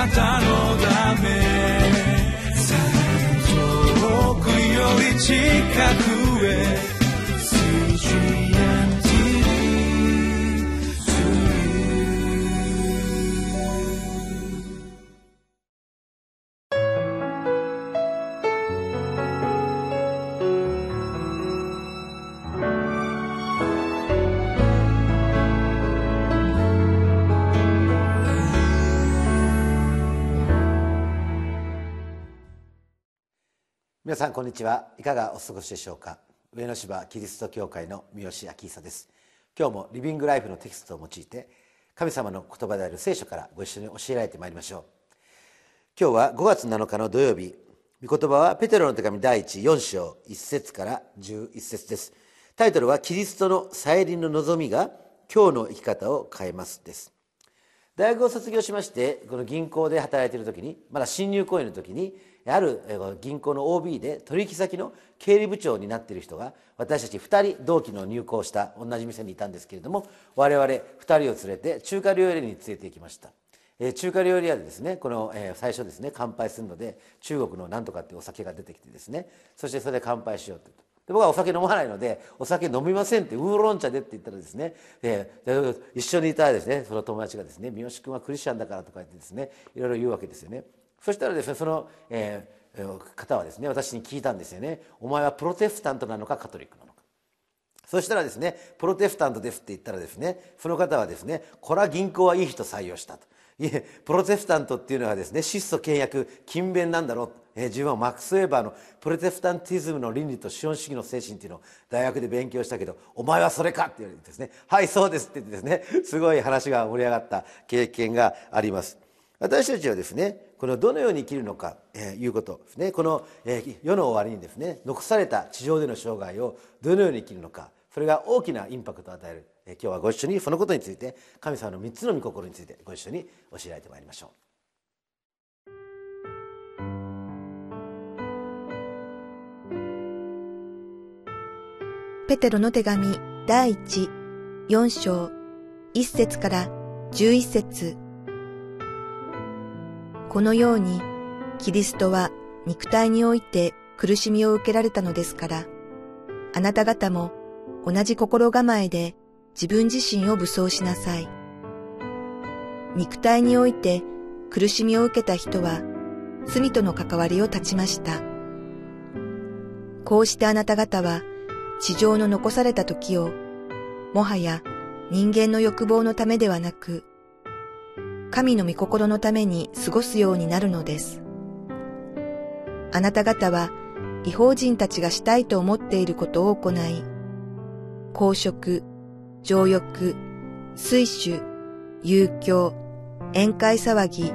なたのため。遠くより近く。皆さんこんにちは。いかがお過ごしでしょうか？上野芝キリスト教会の三好明久です。今日もリビングライフのテキストを用いて神様の言葉である聖書からご一緒に教えられてまいりましょう。今日は5月7日の土曜日。御言葉はペテロの手紙第14章1節から11節です。タイトルはキリストの再臨の望みが今日の生き方を変えますです。大学を卒業しましてこの銀行で働いている時にまだ新入行員の時にある銀行の OB で取引先の経理部長になっている人が私たち2人同期の入行した同じ店にいたんですけれども我々2人を連れて中華料理に連れて行きました。中華料理屋でですねこの最初ですね乾杯するので中国のなんとかってお酒が出てきてですねそしてそれで乾杯しようとで僕はお酒飲まないのでお酒飲みませんってウーロン茶でって言ったらですねで一緒にいたですねその友達がですね三好君はクリスチャンだからとか言ってですねいろいろ言うわけですよね。そしたらですねその、えー、方はですね私に聞いたんですよね。お前はプロテスタントなのかカトリックなのか。そしたらですねプロテスタントですって言ったらですねその方はですねこれは銀行はいい人採用したと。いえプロテスタントっていうのはですね質素倹約勤勉なんだろう、え、自分はマックス・ウェーバーのプロテスタンティズムの倫理と資本主義の精神っていうのを大学で勉強したけどお前はそれかって言われてですねはいそうですって言ってですねすごい話が盛り上がった経験があります。私たちはですねこのどのように生きるのか、えー、いうことですねこの、えー、世の終わりにですね残された地上での生涯をどのように生きるのかそれが大きなインパクトを与える、えー、今日はご一緒にそのことについて神様の3つの御心についてご一緒に教えられてまいりましょう。ペテロの手紙第一4章1節から11節このように、キリストは肉体において苦しみを受けられたのですから、あなた方も同じ心構えで自分自身を武装しなさい。肉体において苦しみを受けた人は罪との関わりを断ちました。こうしてあなた方は地上の残された時を、もはや人間の欲望のためではなく、神の御心のために過ごすようになるのです。あなた方は違法人たちがしたいと思っていることを行い、公職、情欲、水酒、遊興、宴会騒ぎ、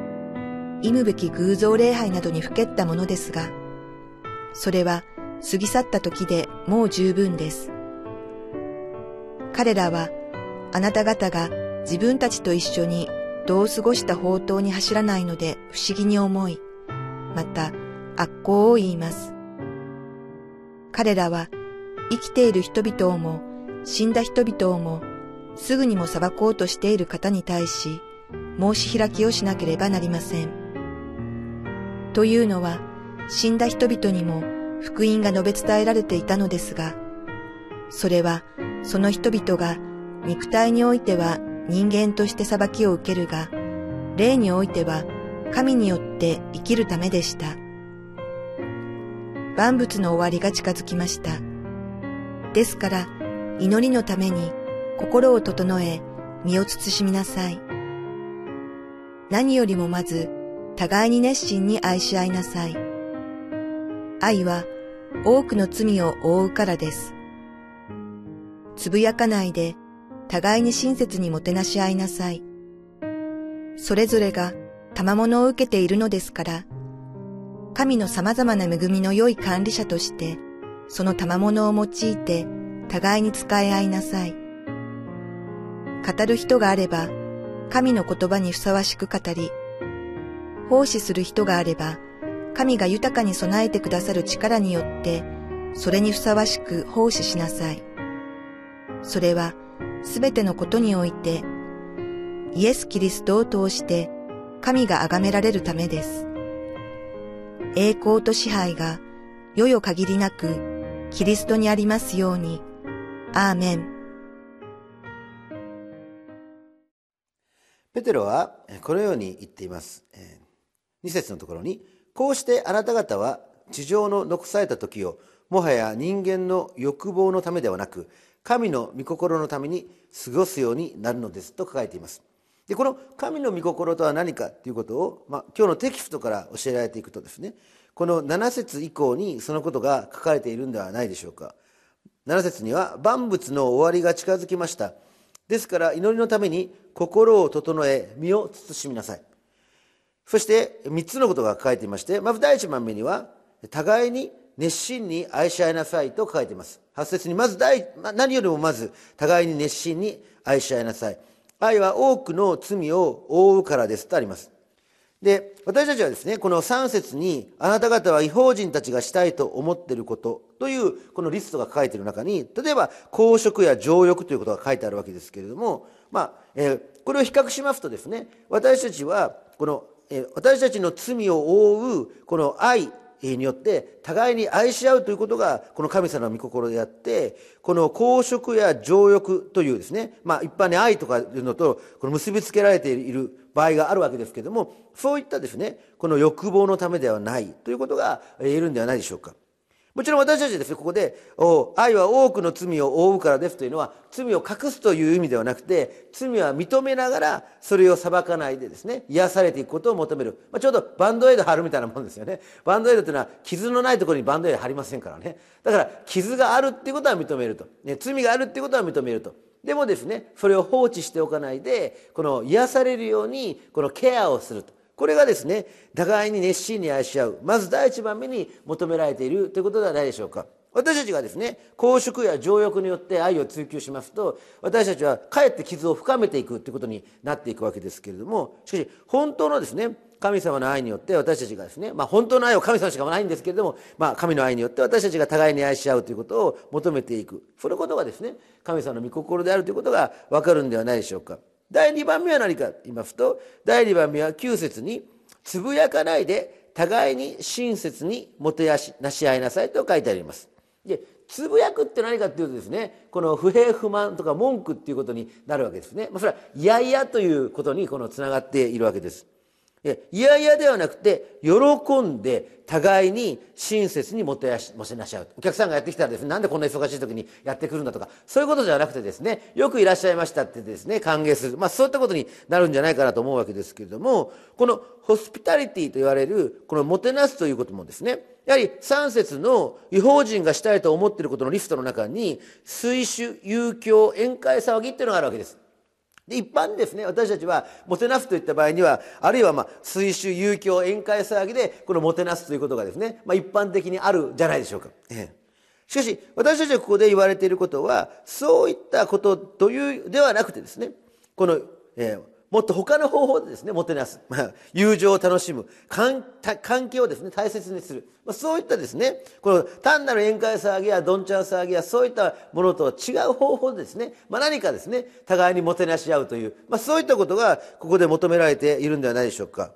忌むべき偶像礼拝などにふけったものですが、それは過ぎ去った時でもう十分です。彼らはあなた方が自分たちと一緒にどう過ごした宝刀に走らないので不思議に思い、また悪行を言います。彼らは生きている人々をも死んだ人々をもすぐにも裁こうとしている方に対し申し開きをしなければなりません。というのは死んだ人々にも福音が述べ伝えられていたのですが、それはその人々が肉体においては人間として裁きを受けるが、霊においては神によって生きるためでした。万物の終わりが近づきました。ですから、祈りのために心を整え、身を慎みなさい。何よりもまず、互いに熱心に愛し合いなさい。愛は多くの罪を覆うからです。つぶやかないで互いに親切にもてなし合いなさい。それぞれが賜物を受けているのですから、神の様々な恵みの良い管理者として、その賜物を用いて互いに使い合いなさい。語る人があれば、神の言葉にふさわしく語り、奉仕する人があれば、神が豊かに備えてくださる力によって、それにふさわしく奉仕しなさい。それは、すべてのことにおいて、イエス・キリストを通して神が崇められるためです。栄光と支配が、世よ限りなく、キリストにありますように。アーメン。ペテロはこのように言っています。2節のところに、こうしてあなた方は地上の残された時を、もはや人間の欲望のためではなく、神の御心のために過ごすようになるのですと書かれています。でこの神の御心とは何かということを、まあ、今日のテキストから教えられていくとですねこの7節以降にそのことが書かれているんではないでしょうか。7節には万物の終わりが近づきました。ですから祈りのために心を整え身を慎みなさい。そして3つのことが書かれていましてまず第1番目には互いに熱心に愛し合いなさいと書かれています。8節にまず第何よりもまず互いに熱心に愛し合いなさい。愛は多くの罪を覆うからですとあります。で私たちはですねこの3節にあなた方は違法人たちがしたいと思っていることというこのリストが書かれている中に例えば公職や情欲ということが書いてあるわけですけれども、まあえーこれを比較しますとですね私たちはこの、えー私たちの罪を覆うこの愛によって互いに愛し合うということがこの神様の御心であってこの公職や情欲というですね、まあ、一般に愛とかいうのとこの結びつけられている場合があるわけですけどもそういったですねこの欲望のためではないということが言えるんではないでしょうか。もちろん私たちですね、ここで、愛は多くの罪を覆うからですというのは、罪を隠すという意味ではなくて、罪は認めながら、それを裁かないでですね、癒されていくことを求める。まあ、ちょうどバンドエイド貼るみたいなもんですよね。バンドエイドというのは、傷のないところにバンドエイド貼りませんからね。だから、傷があるっていうことは認めると。ね、罪があるっていうことは認めると。でもですね、それを放置しておかないで、この癒されるように、このケアをすると。これがですね、互いに熱心に愛し合う。まず第一番目に求められているということではないでしょうか。私たちがですね、公職や情欲によって愛を追求しますと、私たちはかえって傷を深めていくということになっていくわけですけれども、しかし、本当のですね、神様の愛によって私たちがですね、まあ本当の愛は神様しかないんですけれども、まあ神の愛によって私たちが互いに愛し合うということを求めていく。そのことがですね、神様の御心であるということがわかるんではないでしょうか。第2番目は何かと言いますと、第2番目は9節に、つぶやかないで互いに親切にもてやしなし合いなさいと書いてあります。で、つぶやくって何かっていうとですね、この不平不満とか文句っていうことになるわけですね。まあ、それは、いやいやということにこのつながっているわけです。いやいやではなくて、喜んで互いに親切にもてやし、もてなし合う。お客さんがやってきたらですね、なんでこんな忙しい時にやってくるんだとか、そういうことじゃなくてですね、よくいらっしゃいましたってですね、歓迎する。まあそういったことになるんじゃないかなと思うわけですけれども、このホスピタリティと言われる、このもてなすということもですね、やはり3節の違法人がしたいと思っていることのリストの中に、水酒、遊興、宴会騒ぎっていうのがあるわけです。で一般にですね私たちはもてなすといった場合にはあるいはまあ水酒遊興宴会騒ぎでこのもてなすということがですね、まあ、一般的にあるじゃないでしょうか。ええしかし私たちがここで言われていることはそういったことというではなくてですねこの、えーもっと他の方法でですね、もてなす。ま、友情を楽しむ。関関係をですね、大切にする。まあ、そういったですね、この単なる宴会騒ぎやどんちゃん騒ぎやそういったものとは違う方法でですね、まあ、何かですね、互いにもてなし合うという、まあ、そういったことがここで求められているんではないでしょうか。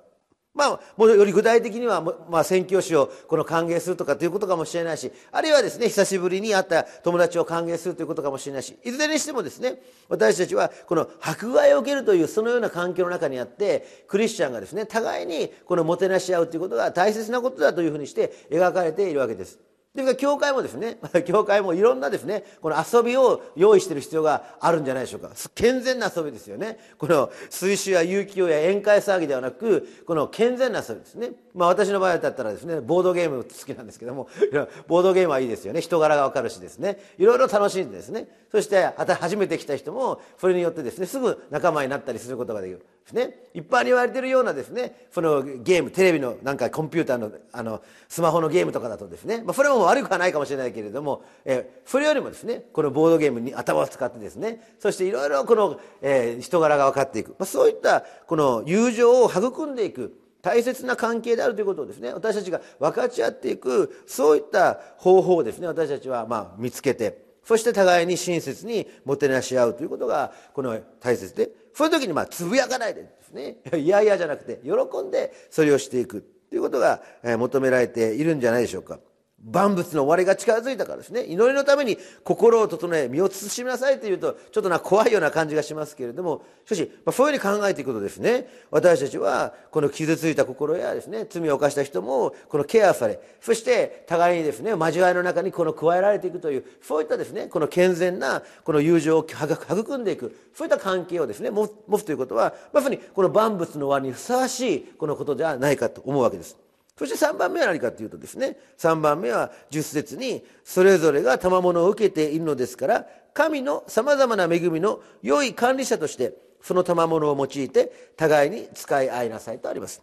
まあ、もうより具体的には、まあ、宣教師をこの歓迎するとかということかもしれないし、あるいはですね、久しぶりに会った友達を歓迎するということかもしれないし、いずれにしてもですね、私たちはこの迫害を受けるというそのような環境の中にあって、クリスチャンがですね、互いにこのもてなし合うということが大切なことだというふうにして描かれているわけです。というか、教会もですね、教会もいろんなですね、この遊びを用意している必要があるんじゃないでしょうか。健全な遊びですよね。この水酒や有機用や宴会騒ぎではなく、この健全な遊びですね。まあ私の場合だったらですね、ボードゲーム好きなんですけども、ボードゲームはいいですよね。人柄がわかるしですね。いろいろ楽しんでですね。そして、初めて来た人も、それによってですね、すぐ仲間になったりすることができる。ですね。一般に言われているようなですね、そのゲーム、テレビのなんかコンピューターの、あの、スマホのゲームとかだとですね、まあそれも悪くはないかもしれないけれども、えー、それよりもですね、このボードゲームに頭を使ってですね、そしていろいろこの、えー、人柄が分かっていく。まあそういった、この友情を育んでいく。大切な関係であるということをですね、私たちが分かち合っていく、そういった方法をですね、私たちはまあ見つけて、そして互いに親切にもてなし合うということがこの大切でそういう時にまあつぶやかないでですね。いやいやじゃなくて喜んでそれをしていくということが求められているんじゃないでしょうか。万物の終わりが近づいたからですね祈りのために心を整え身を慎みなさいというとちょっとな怖いような感じがしますけれどもしかし、まあ、そういうふうに考えていくとですね私たちはこの傷ついた心やですね罪を犯した人もこのケアされそして互いにですね交わりの中にこの加えられていくというそういったですねこの健全なこの友情を育んでいくそういった関係をですね持つということはまさにこの万物の終わりにふさわしいこのことではないかと思うわけです。そして3番目は何かというとですね3番目は10節にそれぞれが賜物を受けているのですから神のさまざまな恵みの良い管理者としてその賜物を用いて互いに使い合いなさいとあります。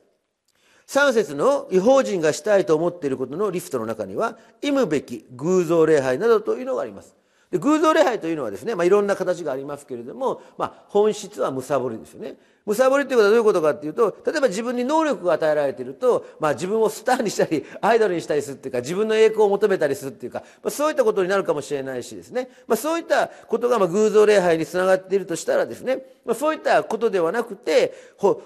3節の違法人がしたいと思っていることのリストの中には忌むべき偶像礼拝などというのがあります。で偶像礼拝というのはですね、まあ、いろんな形がありますけれども、まあ、本質はむさぼりですよね。むさぼりということはどういうことかっていうと例えば自分に能力が与えられていると、まあ、自分をスターにしたりアイドルにしたりするっていうか自分の栄光を求めたりするっていうか、まあ、そういったことになるかもしれないしですね、まあ、そういったことがまあ偶像礼拝につながっているとしたらですね、まあ、そういったことではなくて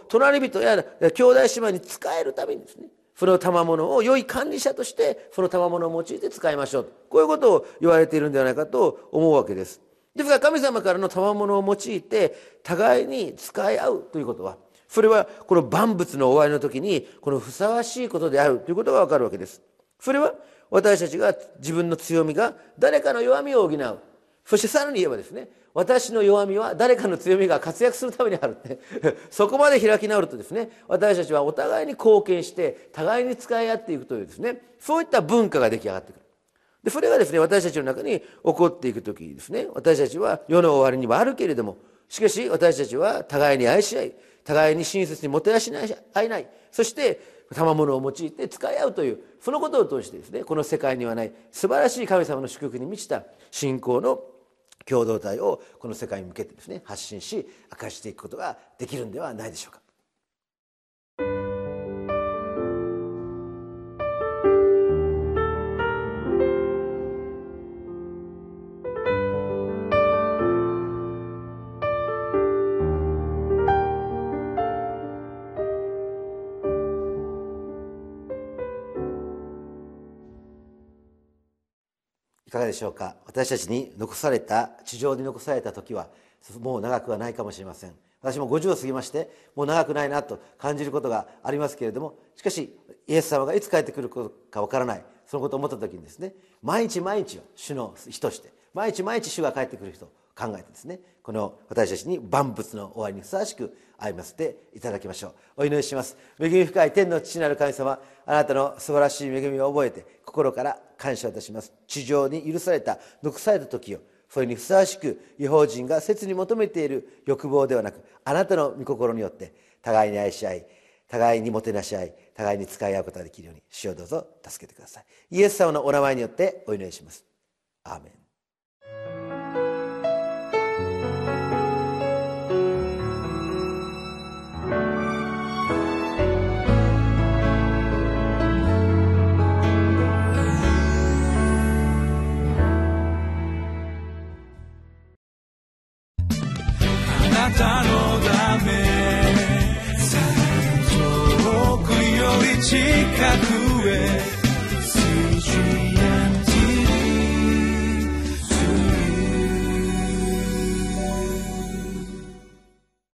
隣人や兄弟姉妹に使えるためにですねその賜物を良い管理者としてその賜物を用いて使いましょう。こういうことを言われているんではないかと思うわけです。ですから神様からの賜物を用いて互いに使い合うということはそれはこの万物の終わりの時にこのふさわしいことであるということがわかるわけです。それは私たちが自分の強みが誰かの弱みを補う。そしてさらに言えばですね私の弱みは誰かの強みが活躍するためにあるって そこまで開き直るとですね私たちはお互いに貢献して互いに使い合っていくというですねそういった文化が出来上がってくる。でそれがですね私たちの中に起こっていく時にですね私たちは世の終わりにはあるけれどもしかし私たちは互いに愛し合い互いに親切にもてなし合いない。そして賜物を用いて使い合うというそのことを通してですねこの世界にはない素晴らしい神様の祝福に満ちた信仰の共同体をこの世界に向けてですね発信し明かしていくことができるんではないでしょうか。がでしょうか？私たちに残された地上に残された時はもう長くはないかもしれません。私も50を過ぎましてもう長くないなと感じることがありますけれどもしかしイエス様がいつ帰ってくるかわからない。そのことを思った時にですね毎日毎日を主の日として毎日毎日主が帰ってくる人考えてですねこの私たちに万物の終わりにふさわしく歩ませていただきましょう。お祈りします。恵み深い天の父なる神様あなたの素晴らしい恵みを覚えて心から感謝いたします。地上に許された残された時をそれにふさわしく違法人が切に求めている欲望ではなくあなたの御心によって互いに愛し合い互いにもてなし合い互いに使い合うことができるように主をどうぞ助けてください。イエス様のお名前によってお祈りします。アーメン。